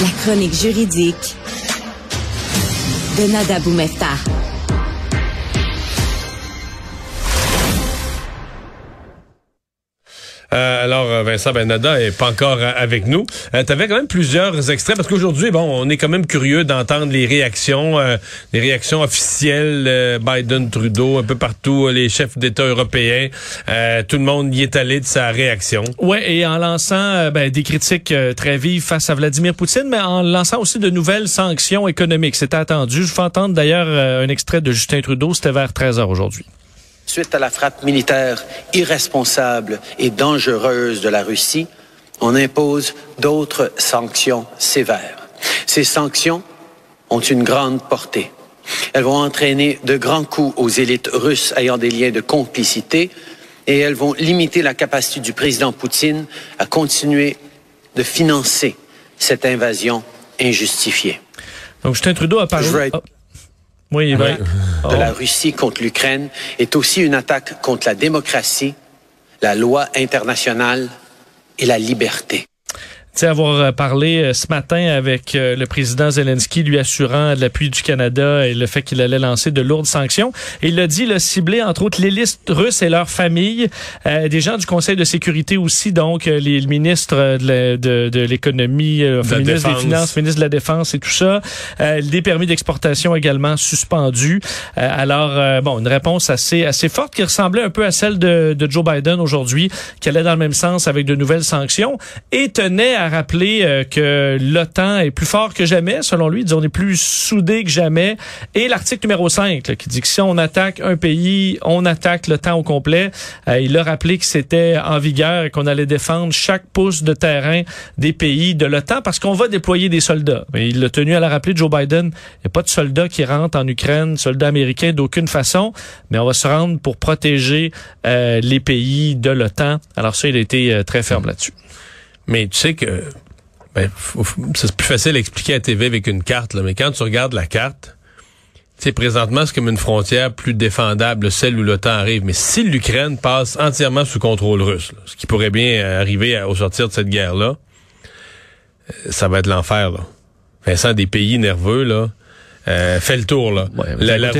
La chronique juridique de Nada Boumefta. Euh, alors, euh, Vincent Benada est pas encore euh, avec nous. tu avais quand même plusieurs extraits parce qu'aujourd'hui, bon, on est quand même curieux d'entendre les réactions, les réactions officielles, Biden, Trudeau, un peu partout, les chefs d'État européens. tout le monde y est allé de sa réaction. Ouais, et en lançant ben, des critiques très vives face à Vladimir Poutine, mais en lançant aussi de nouvelles sanctions économiques. C'était attendu. Je vais entendre d'ailleurs un extrait de Justin Trudeau. C'était vers 13 h aujourd'hui. Suite à la frappe militaire irresponsable et dangereuse de la Russie, on impose d'autres sanctions sévères. Ces sanctions ont une grande portée. Elles vont entraîner de grands coups aux élites russes ayant des liens de complicité et elles vont limiter la capacité du président Poutine à continuer de financer cette invasion injustifiée. Donc Justin Trudeau a parlé de la oh. Russie contre l'Ukraine est aussi une attaque contre la démocratie, la loi internationale et la liberté avoir euh, parlé euh, ce matin avec euh, le président Zelensky, lui assurant de l'appui du Canada et le fait qu'il allait lancer de lourdes sanctions. Et il a dit, le cibler entre autres les listes russes et leurs familles, des gens du Conseil de sécurité aussi, donc les ministres de, l'économie, le ministre des Finances, ministre de la Défense et tout ça, des permis d'exportation également suspendus. alors, bon, une réponse assez assez forte qui ressemblait un peu à celle de, de Joe Biden aujourd'hui, qui allait dans le même sens avec de nouvelles sanctions et tenait à a rappelé euh, que l'OTAN est plus fort que jamais, selon lui. Il on est plus soudé que jamais. Et l'article numéro 5, qui dit que si on attaque un pays, on attaque l'OTAN au complet. Euh, il a rappelé que c'était en vigueur et qu'on allait défendre chaque pouce de terrain des pays de l'OTAN parce qu'on va déployer des soldats. Mais il a tenu à la rappeler, Joe Biden. Il n'y a pas de soldats qui rentrent en Ukraine, soldats américains d'aucune façon, mais on va se rendre pour protéger euh, les pays de l'OTAN. Alors ça, il a été très ferme là-dessus. Mais tu sais que ben, c'est plus facile à expliquer à TV avec une carte, là, mais quand tu regardes la carte, c'est présentement c'est comme une frontière plus défendable, celle où l'OTAN arrive. Mais si l'Ukraine passe entièrement sous contrôle russe, ce qui pourrait bien arriver au sortir de cette guerre-là, euh, ça va être l'enfer. Là. Vincent, des pays nerveux, là, euh, fait le tour. Là. la, la,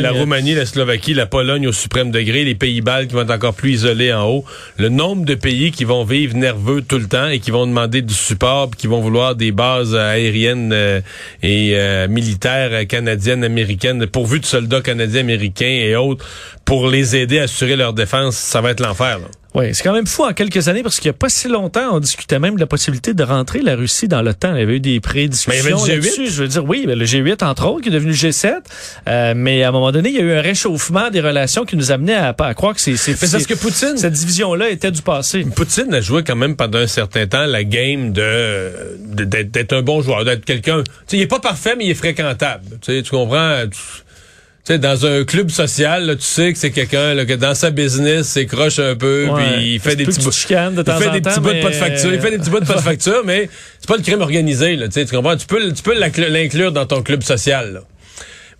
la, Roumanie, la Slovaquie, la Pologne au suprême degré, les Pays-Bas qui vont être encore plus isolés en haut. Le nombre de pays qui vont vivre nerveux tout le temps et qui vont demander du support, qui vont vouloir des bases aériennes euh, et euh, militaires canadiennes, américaines, pourvues de soldats canadiens, américains et autres, pour les aider à assurer leur défense, ça va être l'enfer. Oui, c'est quand même fou en quelques années parce qu'il n'y a pas si longtemps, on discutait même de la possibilité de rentrer la Russie dans l'OTAN. Il y avait eu des prédiscussions G8. Je veux dire, oui, le G8 entre autres qui est devenu G7, euh, mais à un moment donné, il y a eu un réchauffement des relations qui nous amenait à, à croire que c'est c'est parce que Poutine cette division-là était du passé. Poutine a joué quand même pendant un certain temps la game de d'être un bon joueur, d'être quelqu'un. Tu sais, il est pas parfait, mais il est fréquentable. Tu sais, tu comprends? Tu sais, dans un club social, là, tu sais que c'est quelqu'un que dans sa business, c'est croche un peu, puis il fait des petits bouts. de temps il fait des petits bouts de pas de facture. Il fait des petits bouts de pas de facture, mais c'est pas le crime organisé, là. Tu comprends? Tu peux, tu peux l'inclure dans ton club social, là.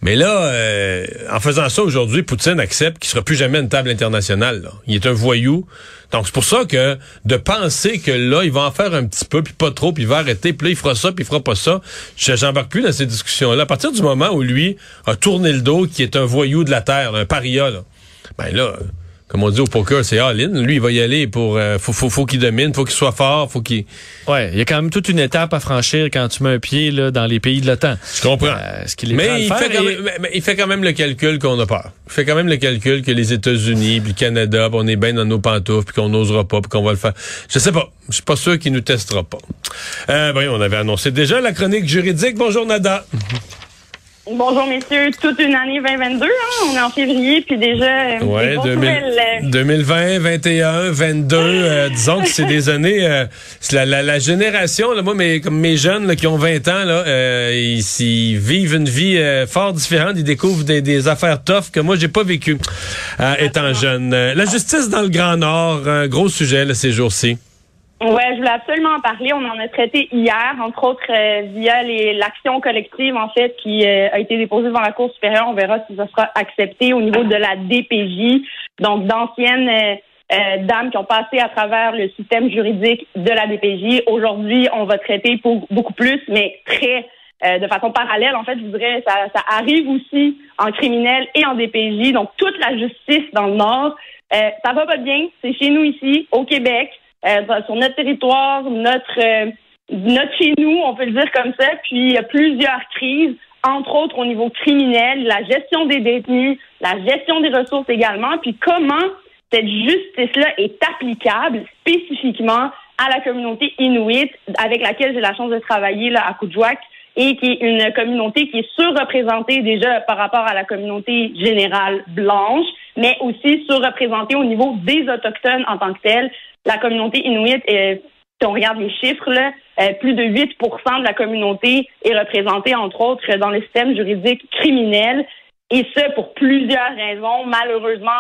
Mais là, euh, en faisant ça aujourd'hui, Poutine accepte qu'il sera plus jamais une table internationale. Là. Il est un voyou. Donc c'est pour ça que de penser que là, il va en faire un petit peu, puis pas trop, puis il va arrêter, puis là, il fera ça, puis il fera pas ça. J'embarque plus dans ces discussions-là. À partir du moment où lui a tourné le dos, qui est un voyou de la terre, un paria, là, ben là comme on dit au poker, c'est all-in. Lui, il va y aller pour. Euh, faut, faut, faut qu'il domine, faut qu'il soit fort, faut qu'il. Ouais, il y a quand même toute une étape à franchir quand tu mets un pied là dans les pays de l'OTAN. Je comprends. Euh, ce qu'il est mais, il fait quand même, mais, il fait quand même le calcul qu'on a peur. Il fait quand même le calcul que les États-Unis, puis le Canada, on est bien dans nos pantoufles, puis qu'on n'osera pas, puis qu'on va le faire. Je sais pas. Je suis pas sûr qu'il nous testera pas. Euh, ben, on avait annoncé déjà la chronique juridique. Bonjour Nada. Bonjour messieurs, toute une année 2022, hein? on est en février puis déjà euh, ouais, 2020, 21, 22, disons que c'est des années euh, la, la, la, génération là moi mais comme mes jeunes là, qui ont 20 ans là euh, ils, vivent une vie euh, fort différente, ils découvrent des, des affaires tough que moi j'ai pas vécu étant jeune. la justice dans le Grand Nord, un gros sujet là, ces jours-ci. Ouais, je voulais absolument en parler. On en a traité hier, entre autres euh, via l'action collective en fait qui euh, a été déposée devant la Cour supérieure. On verra si ça sera accepté au niveau de la DPJ. Donc d'anciennes euh, euh, dames qui ont passé à travers le système juridique de la DPJ. Aujourd'hui, on va traiter pour beaucoup plus, mais très de façon parallèle. En fait, je voudrais, ça, ça arrive aussi en criminel et en DPJ. Donc, toute la justice dans le Nord, ça va pas bien. C'est chez nous ici, au Québec, euh, sur notre territoire, notre euh, notre chez nous, on peut le dire comme ça. Puis, il y a plusieurs crises entre autres au niveau criminel, la gestion des détenus, la gestion des ressources également, puis comment cette justice-là est applicable spécifiquement à la communauté inuit avec laquelle j'ai la chance de travailler là, à Kujwak et qui est une communauté qui est surreprésentée déjà par rapport à la communauté générale blanche, mais aussi surreprésentée au niveau des Autochtones en tant que tels. La communauté inuit est si on regarde les chiffres, là, euh, plus de 8% de la communauté est représentée, entre autres, dans le système juridique criminel. Et ce, pour plusieurs raisons. Malheureusement,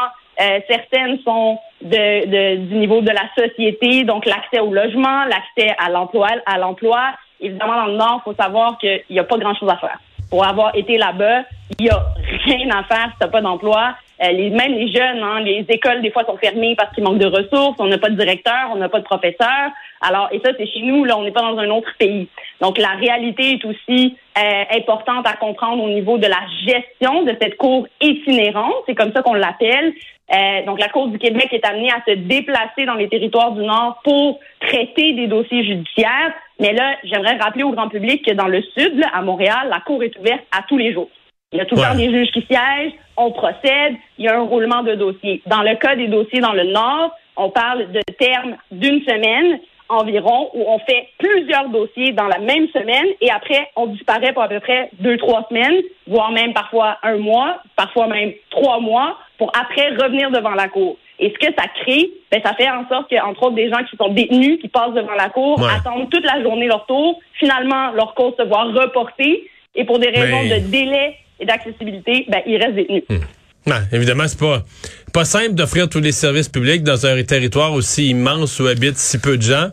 euh, certaines sont de, de, du niveau de la société, donc l'accès au logement, l'accès à l'emploi. À l'emploi. Évidemment, dans le Nord, il faut savoir qu'il n'y a pas grand-chose à faire. Pour avoir été là-bas, il n'y a rien à faire si tu n'as pas d'emploi. Euh, les, même les jeunes, hein, les écoles, des fois, sont fermées parce qu'il manque de ressources, on n'a pas de directeur, on n'a pas de professeur. Alors, et ça, c'est chez nous, là, on n'est pas dans un autre pays. Donc, la réalité est aussi euh, importante à comprendre au niveau de la gestion de cette cour itinérante, c'est comme ça qu'on l'appelle. Euh, donc, la Cour du Québec est amenée à se déplacer dans les territoires du Nord pour traiter des dossiers judiciaires. Mais là, j'aimerais rappeler au grand public que dans le Sud, à Montréal, la Cour est ouverte à tous les jours. Il y a tout le temps des juges qui siègent, on procède, il y a un roulement de dossiers. Dans le cas des dossiers dans le Nord, on parle de termes d'une semaine environ où on fait plusieurs dossiers dans la même semaine et après, on disparaît pour à peu près deux, trois semaines, voire même parfois un mois, parfois même trois mois, pour après revenir devant la cour. Et ce que ça crée, ben, ça fait en sorte qu'entre autres, des gens qui sont détenus, qui passent devant la cour, attendent toute la journée leur tour, finalement, leur cause se voit reportée, et pour des raisons de délai et d'accessibilité, ben, ils restent détenus. Hmm. Non, évidemment, c'est pas pas simple d'offrir tous les services publics dans un territoire aussi immense où habitent si peu de gens.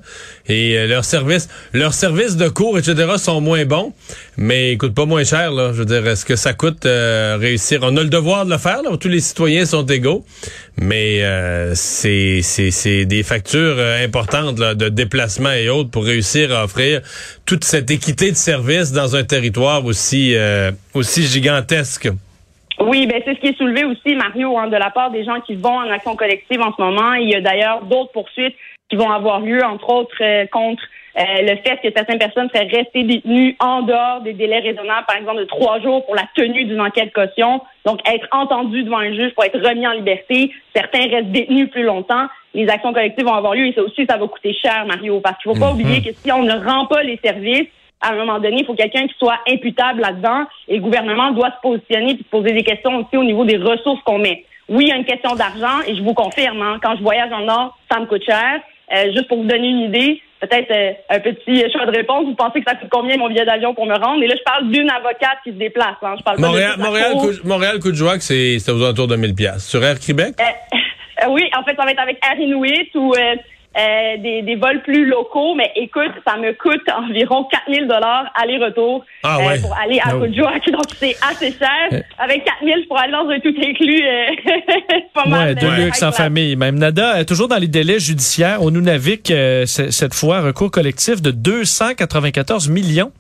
Et euh, leurs services leurs services de cours etc sont moins bons. Mais ils coûtent pas moins cher là. Je veux dire est-ce que ça coûte euh, réussir? On a le devoir de le faire là. Tous les citoyens sont égaux. Mais euh, c'est c'est des factures importantes là, de déplacement et autres pour réussir à offrir toute cette équité de services dans un territoire aussi aussi gigantesque oui, ben c'est ce qui est soulevé aussi, Mario, hein, de la part des gens qui vont en action collective en ce moment. Il y a d'ailleurs d'autres poursuites qui vont avoir lieu, entre autres, euh, contre euh, le fait que certaines personnes seraient restées détenues en dehors des délais raisonnables, par exemple de trois jours pour la tenue d'une enquête caution, donc être entendu devant un juge pour être remis en liberté. Certains restent détenus plus longtemps. Les actions collectives vont avoir lieu et ça aussi, ça va coûter cher, Mario, parce qu'il ne faut pas mhm. oublier que si on ne rend pas les services, à un moment donné, il faut quelqu'un qui soit imputable là-dedans et le gouvernement doit se positionner et se poser des questions aussi au niveau des ressources qu'on met. Oui, il y a une question d'argent et je vous confirme, hein, quand je voyage en Nord, ça me coûte cher. Euh, juste pour vous donner une idée, peut-être euh, un petit choix de réponse. Vous pensez que ça coûte combien mon billet d'avion pour me rendre? Et là, je parle d'une avocate qui se déplace. Hein. Je parle Montréal, pas de Montréal, Montréal, Montréal c'est aux alentours de 1000 pièces Sur Air Québec? Euh, oui, en fait, ça va être avec Air Inuit ou euh, des, des, vols plus locaux, mais écoute, ça me coûte environ 4000 dollars aller-retour ah euh, pour aller à oh. donc c'est assez cher. Euh. Avec 4000 pour aller dans un tout inclus, pas mal. de luxe en famille. Même Nada, toujours dans les délais judiciaires, on nous navigue cette fois recours collectif de 294 millions.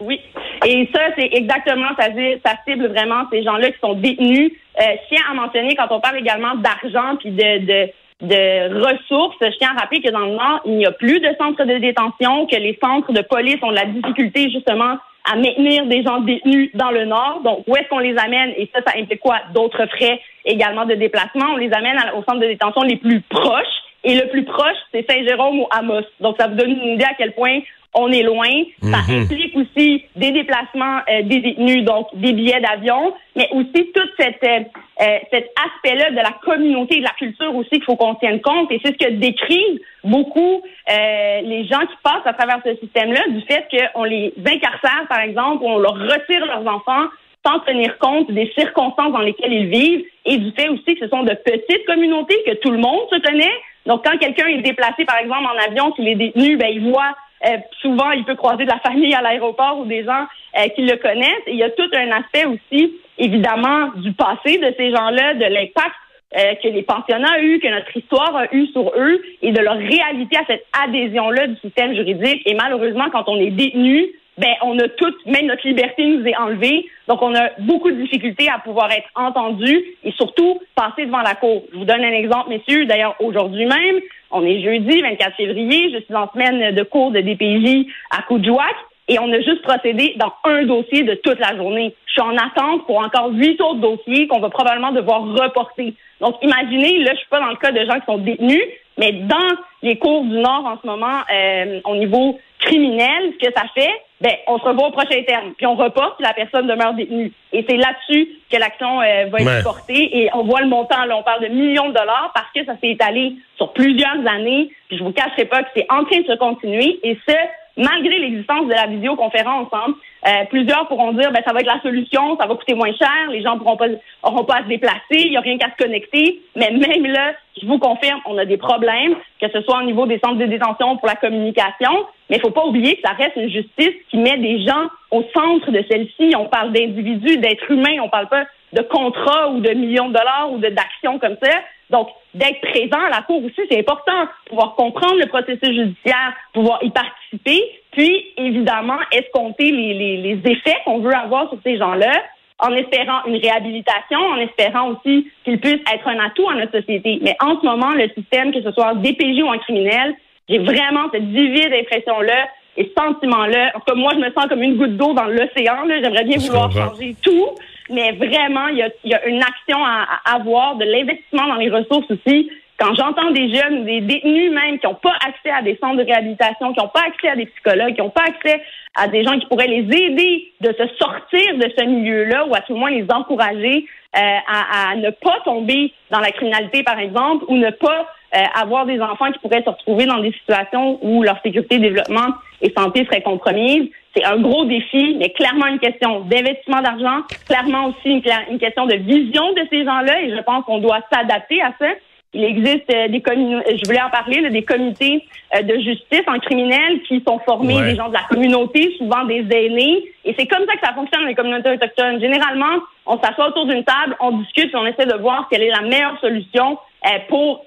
Oui. Et ça, c'est exactement, ça, ça cible vraiment ces gens-là qui sont détenus. Euh, je tiens à mentionner, quand on parle également d'argent puis de, de de ressources. Je tiens à rappeler que dans le Nord, il n'y a plus de centres de détention, que les centres de police ont de la difficulté justement à maintenir des gens détenus dans le Nord. Donc, où est-ce qu'on les amène? Et ça, ça implique quoi? D'autres frais également de déplacement. On les amène aux centres de détention les plus proches. Et le plus proche, c'est Saint-Jérôme ou Amos. Donc, ça vous donne une idée à quel point on est loin. Ça mhm. implique aussi des déplacements euh, des détenus, donc des billets d'avion, mais aussi tout cette, euh, euh, cet aspect-là de la communauté et de la culture aussi qu'il faut qu'on tienne compte. Et c'est ce que décrivent beaucoup les gens qui passent à travers ce système-là, du fait qu'on les incarcère, par exemple, on leur retire leurs enfants sans tenir compte des circonstances dans lesquelles ils vivent et du fait aussi que ce sont de petites communautés, que tout le monde se connaît. Donc, quand quelqu'un est déplacé, par exemple, en avion, qu'il est détenu, ben, il voit euh, souvent, il peut croiser de la famille à l'aéroport ou des gens euh, qui le connaissent. Il y a tout un aspect aussi, évidemment, du passé de ces gens-là, de l'impact euh, que les pensionnats ont eu, que notre histoire a eu sur eux et de leur réalité à cette adhésion-là du système juridique. Et malheureusement, quand on est détenu, ben on a toute, même notre liberté nous est enlevée. Donc on a beaucoup de difficultés à pouvoir être entendu et surtout passer devant la cour. Je vous donne un exemple, messieurs. D'ailleurs, aujourd'hui même, on est jeudi 24 février. Je suis en semaine de cours de DPJ à Coudjouac et on a juste procédé dans un dossier de toute la journée. Je suis en attente pour encore huit autres dossiers qu'on va probablement devoir reporter. Donc, imaginez, là, je suis pas dans le cas de gens qui sont détenus, mais dans les cours du Nord en ce moment, euh, au niveau criminel, ce que ça fait, ben, on se revoit au prochain terme, puis on reporte, puis la personne demeure détenue. Et c'est là-dessus que l'action euh, va être portée. Et on voit le montant, là, on parle de millions de dollars parce que ça s'est étalé sur plusieurs années. Puis je vous cacherai pas que c'est en train de se continuer. Et ce, malgré l'existence de la visioconférence ensemble, euh, plusieurs pourront dire ben ça va être la solution, ça va coûter moins cher, les gens pourront pas auront pas à se déplacer, il y a rien qu'à se connecter. Mais même là, je vous confirme, on a des problèmes, que ce soit au niveau des centres de détention pour la communication, mais il faut pas oublier que ça reste une justice qui met des gens au centre de celle-ci. On parle d'individus, d'êtres humains, on parle pas de contrats ou de millions de dollars ou d'actions comme ça. Donc, d'être présent à la Cour aussi, c'est important. Pouvoir comprendre le processus judiciaire, pouvoir y participer, puis, évidemment, escompter les, les, les effets qu'on veut avoir sur ces gens-là, en espérant une réhabilitation, en espérant aussi qu'ils puissent être un atout à notre société. Mais en ce moment, le système, que ce soit en DPJ ou en criminel, j'ai vraiment cette divide impression-là et ce sentiment-là. En tout cas, moi, je me sens comme une goutte d'eau dans l'océan. J'aimerais bien vouloir changer tout mais vraiment, il y a, y a une action à, avoir, de l'investissement dans les ressources aussi. Quand j'entends des jeunes des détenus même qui n'ont pas accès à des centres de réhabilitation, qui n'ont pas accès à des psychologues, qui n'ont pas accès à des gens qui pourraient les aider de se sortir de ce milieu-là ou à tout le moins les encourager euh, à, à, ne pas tomber dans la criminalité, par exemple, ou ne pas euh, avoir des enfants qui pourraient se retrouver dans des situations où leur sécurité, développement et santé seraient compromises. C'est un gros défi, mais clairement une question d'investissement d'argent, clairement aussi une, question de vision de ces gens-là, et je pense qu'on doit s'adapter à ça. Il existe euh, des communautés, je voulais en parler, des comités euh, de justice en criminel qui sont formés des gens de la communauté, souvent des aînés. Et c'est comme ça que ça fonctionne dans les communautés autochtones. Généralement, on s'assoit autour d'une table, on discute, et on essaie de voir quelle est la meilleure solution euh, pour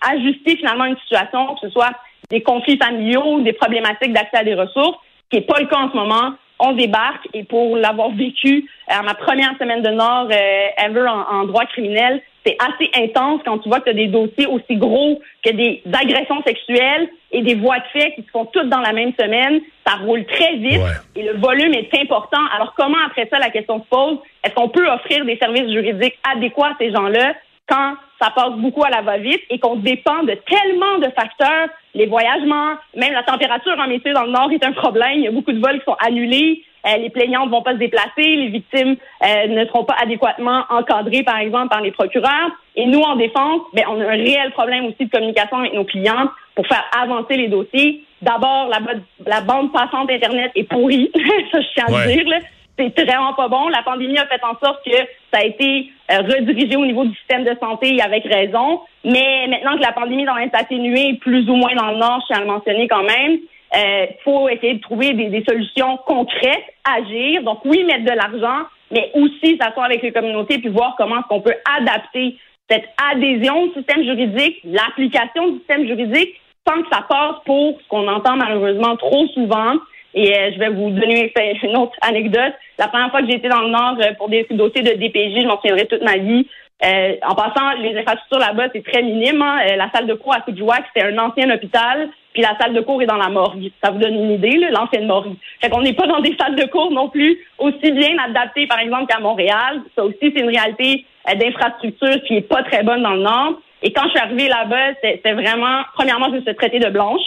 ajuster finalement une situation, que ce soit des conflits familiaux, des problématiques d'accès à des ressources qui n'est pas le cas en ce moment. On débarque et pour l'avoir vécu à ma première semaine de Nord euh, ever en, droit criminel, c'est assez intense quand tu vois que tu as des dossiers aussi gros que des agressions sexuelles et des voies de fait qui se font toutes dans la même semaine. Ça roule très vite et le volume est important. Alors comment après ça la question se pose? Est-ce qu'on peut offrir des services juridiques adéquats à ces gens-là quand ça passe beaucoup à la va-vite et qu'on dépend de tellement de facteurs, les voyagements, même la température en métier dans le nord est un problème. Il y a beaucoup de vols qui sont annulés. Euh, les plaignants ne vont pas se déplacer, les victimes euh, ne seront pas adéquatement encadrées, par exemple, par les procureurs. Et nous, en défense, ben, on a un réel problème aussi de communication avec nos clients pour faire avancer les dossiers. D'abord, la, la, bande passante Internet est pourrie, ça je tiens à dire. Là c'est vraiment pas bon. La pandémie a fait en sorte que ça a été euh, redirigé au niveau du système de santé avec raison. Mais maintenant que la pandémie dans atténuée, plus ou moins dans le Nord, je tiens à le mentionner quand même, il euh, faut essayer de trouver des, des, solutions concrètes, agir. Donc oui, mettre de l'argent, mais aussi s'asseoir avec les communautés puis voir comment est-ce qu'on peut adapter cette adhésion au système juridique, l'application du système juridique, sans que ça passe pour ce qu'on entend malheureusement trop souvent, et euh, je vais vous donner une autre anecdote. La première fois que j'ai été dans le Nord euh, pour des dossiers de DPJ, je m'en souviendrai toute ma vie. Euh, en passant, les infrastructures là-bas, c'est très minime. Hein. la salle de cours à Coudjouac, c'était un ancien hôpital, puis la salle de cours est dans la morgue. Ça vous donne une idée, l'ancienne morgue. Fait qu'on n'est pas dans des salles de cours non plus aussi bien adaptées, par exemple, qu'à Montréal. Ça aussi, c'est une réalité d'infrastructure qui est pas très bonne dans le Nord. Et quand je suis arrivée là-bas, c'était vraiment, premièrement, je me suis traitée de blanche.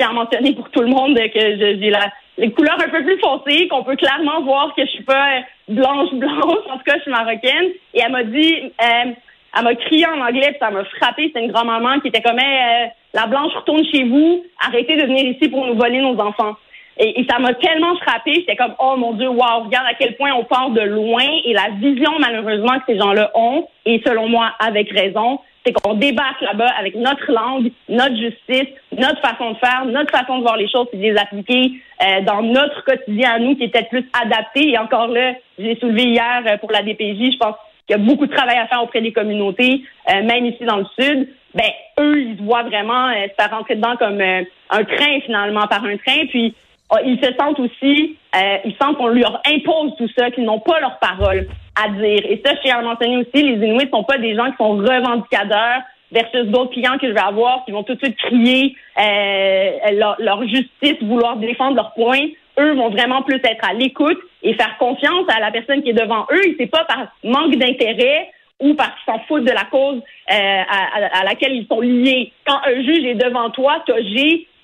J'ai mentionné pour tout le monde que j'ai la les couleurs un peu plus foncées, qu'on peut clairement voir que je suis pas blanche blanche. En tout cas, je suis marocaine. Et elle m'a dit, euh, elle m'a crié en anglais, puis ça m'a frappé. C'était une grand-maman qui était comme, euh, la blanche retourne chez vous, arrêtez de venir ici pour nous voler nos enfants. Et, ça m'a tellement frappé, j'étais comme, oh mon Dieu, wow, regarde à quel point on part de loin et la vision malheureusement que ces gens-là ont, et selon moi avec raison, c'est qu'on débarque là-bas avec notre langue, notre justice, notre façon de faire, notre façon de voir les choses et de les appliquer euh, dans notre quotidien à nous qui est peut-être plus adapté. Et encore là, j'ai soulevé hier euh, pour la DPJ, je pense qu'il y a beaucoup de travail à faire auprès des communautés, euh, même ici dans le Sud, ben eux, ils voient vraiment euh, se faire rentrer dedans comme euh, un train finalement par un train. Puis oh, ils se sentent aussi, ils sentent qu'on leur impose tout ça, qu'ils n'ont pas leur parole à dire. Et ça, je tiens à mentionner aussi, les Inuits ne sont pas des gens qui sont revendicateurs versus d'autres clients que je vais avoir qui vont tout de suite crier leur, leur, justice, vouloir défendre leurs points. Eux vont vraiment plus être à l'écoute et faire confiance à la personne qui est devant eux. Et c'est pas par manque d'intérêt ou parce qu'ils s'en foutent de la cause euh, à, laquelle ils sont liés. Quand un juge est devant toi, tu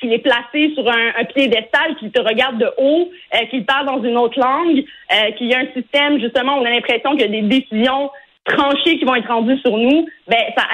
qu'il est placé sur un, un piédestal, qu'il te regarde de haut, euh, qu'il parle dans une autre langue, euh, qu'il y a un système, justement, où on a l'impression qu'il des décisions tranchées qui vont être rendues sur nous, ben ça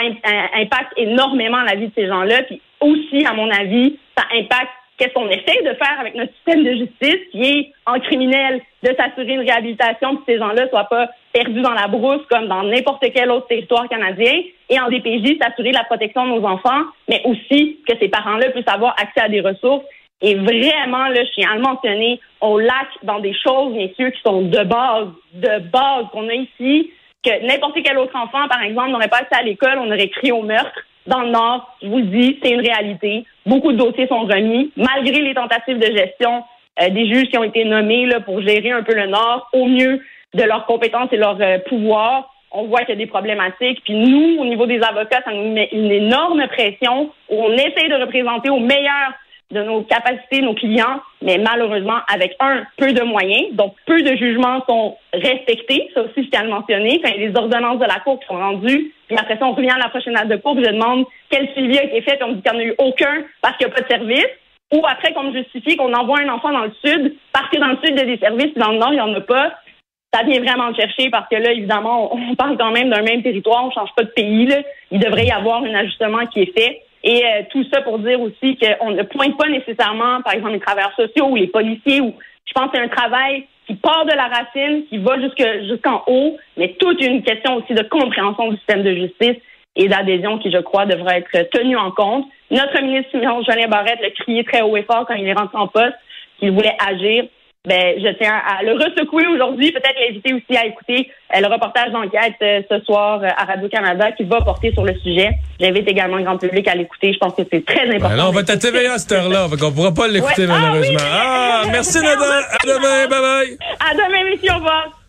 impacte énormément la vie de ces gens-là. Puis aussi, à mon avis, ça impacte qu'est-ce qu'on essaie de faire avec notre système de justice, qui est en criminel, de s'assurer une réhabilitation, que ces gens-là soient pas perdus dans la brousse comme dans n'importe quel autre territoire canadien, et en DPJ, s'assurer la protection de nos enfants, mais aussi que ces parents-là puissent avoir accès à des ressources. Et vraiment, là, je tiens à le mentionner, on laque dans des choses, bien sûr, qui sont de base, de base qu'on a ici, que n'importe quel autre enfant, par exemple, n'aurait pas accès à l'école, on aurait crié au meurtre dans le Nord, je vous dis, c'est une réalité. Beaucoup de dossiers sont remis, malgré les tentatives de gestion euh, des juges qui ont été nommés là, pour gérer un peu le Nord au mieux de leurs compétences et leurs euh, pouvoirs. On voit qu'il y a des problématiques. Puis nous, au niveau des avocats, ça nous met une énorme pression où on essaie de représenter au meilleur de nos capacités, nos clients, mais malheureusement avec un peu de moyens, donc peu de jugements sont respectés, ça aussi je tiens à le mentionner, quand il ordonnances de la Cour qui sont rendues, puis après ça on revient à la prochaine date de Cour, je demande quel suivi a été fait, on me dit qu'il n'y en a eu aucun parce qu'il n'y a pas de service, ou après qu'on me justifie qu'on envoie un enfant dans le Sud parce que dans le Sud il y a des services, puis dans le Nord il n'y en a pas, ça vient vraiment le chercher parce que là, évidemment, on parle quand même d'un même territoire, on change pas de pays. Là. Il devrait y avoir un ajustement qui est fait. Et euh, tout ça pour dire aussi qu'on ne pointe pas nécessairement, par exemple, les travailleurs sociaux ou les policiers. Ou je pense que c'est un travail qui part de la racine, qui va jusqu'en haut, mais toute une question aussi de compréhension du système de justice et d'adhésion qui, je crois, devrait être tenue en compte. Notre ministre Jolien Barrette l'a crié très haut et fort quand il est rentré en poste qu'il voulait agir ben, je tiens à le ressecouer aujourd'hui, peut-être l'inviter aussi à écouter euh, le reportage d'enquête euh, ce soir euh, à Radio-Canada qui va porter sur le sujet. J'invite également le grand public à l'écouter. Je pense que c'est très important. Ben on va être à à cette heure-là, on ne pourra pas l'écouter malheureusement. Ah, ah merci Nada. À demain, bye bye. À demain, messieurs, au revoir.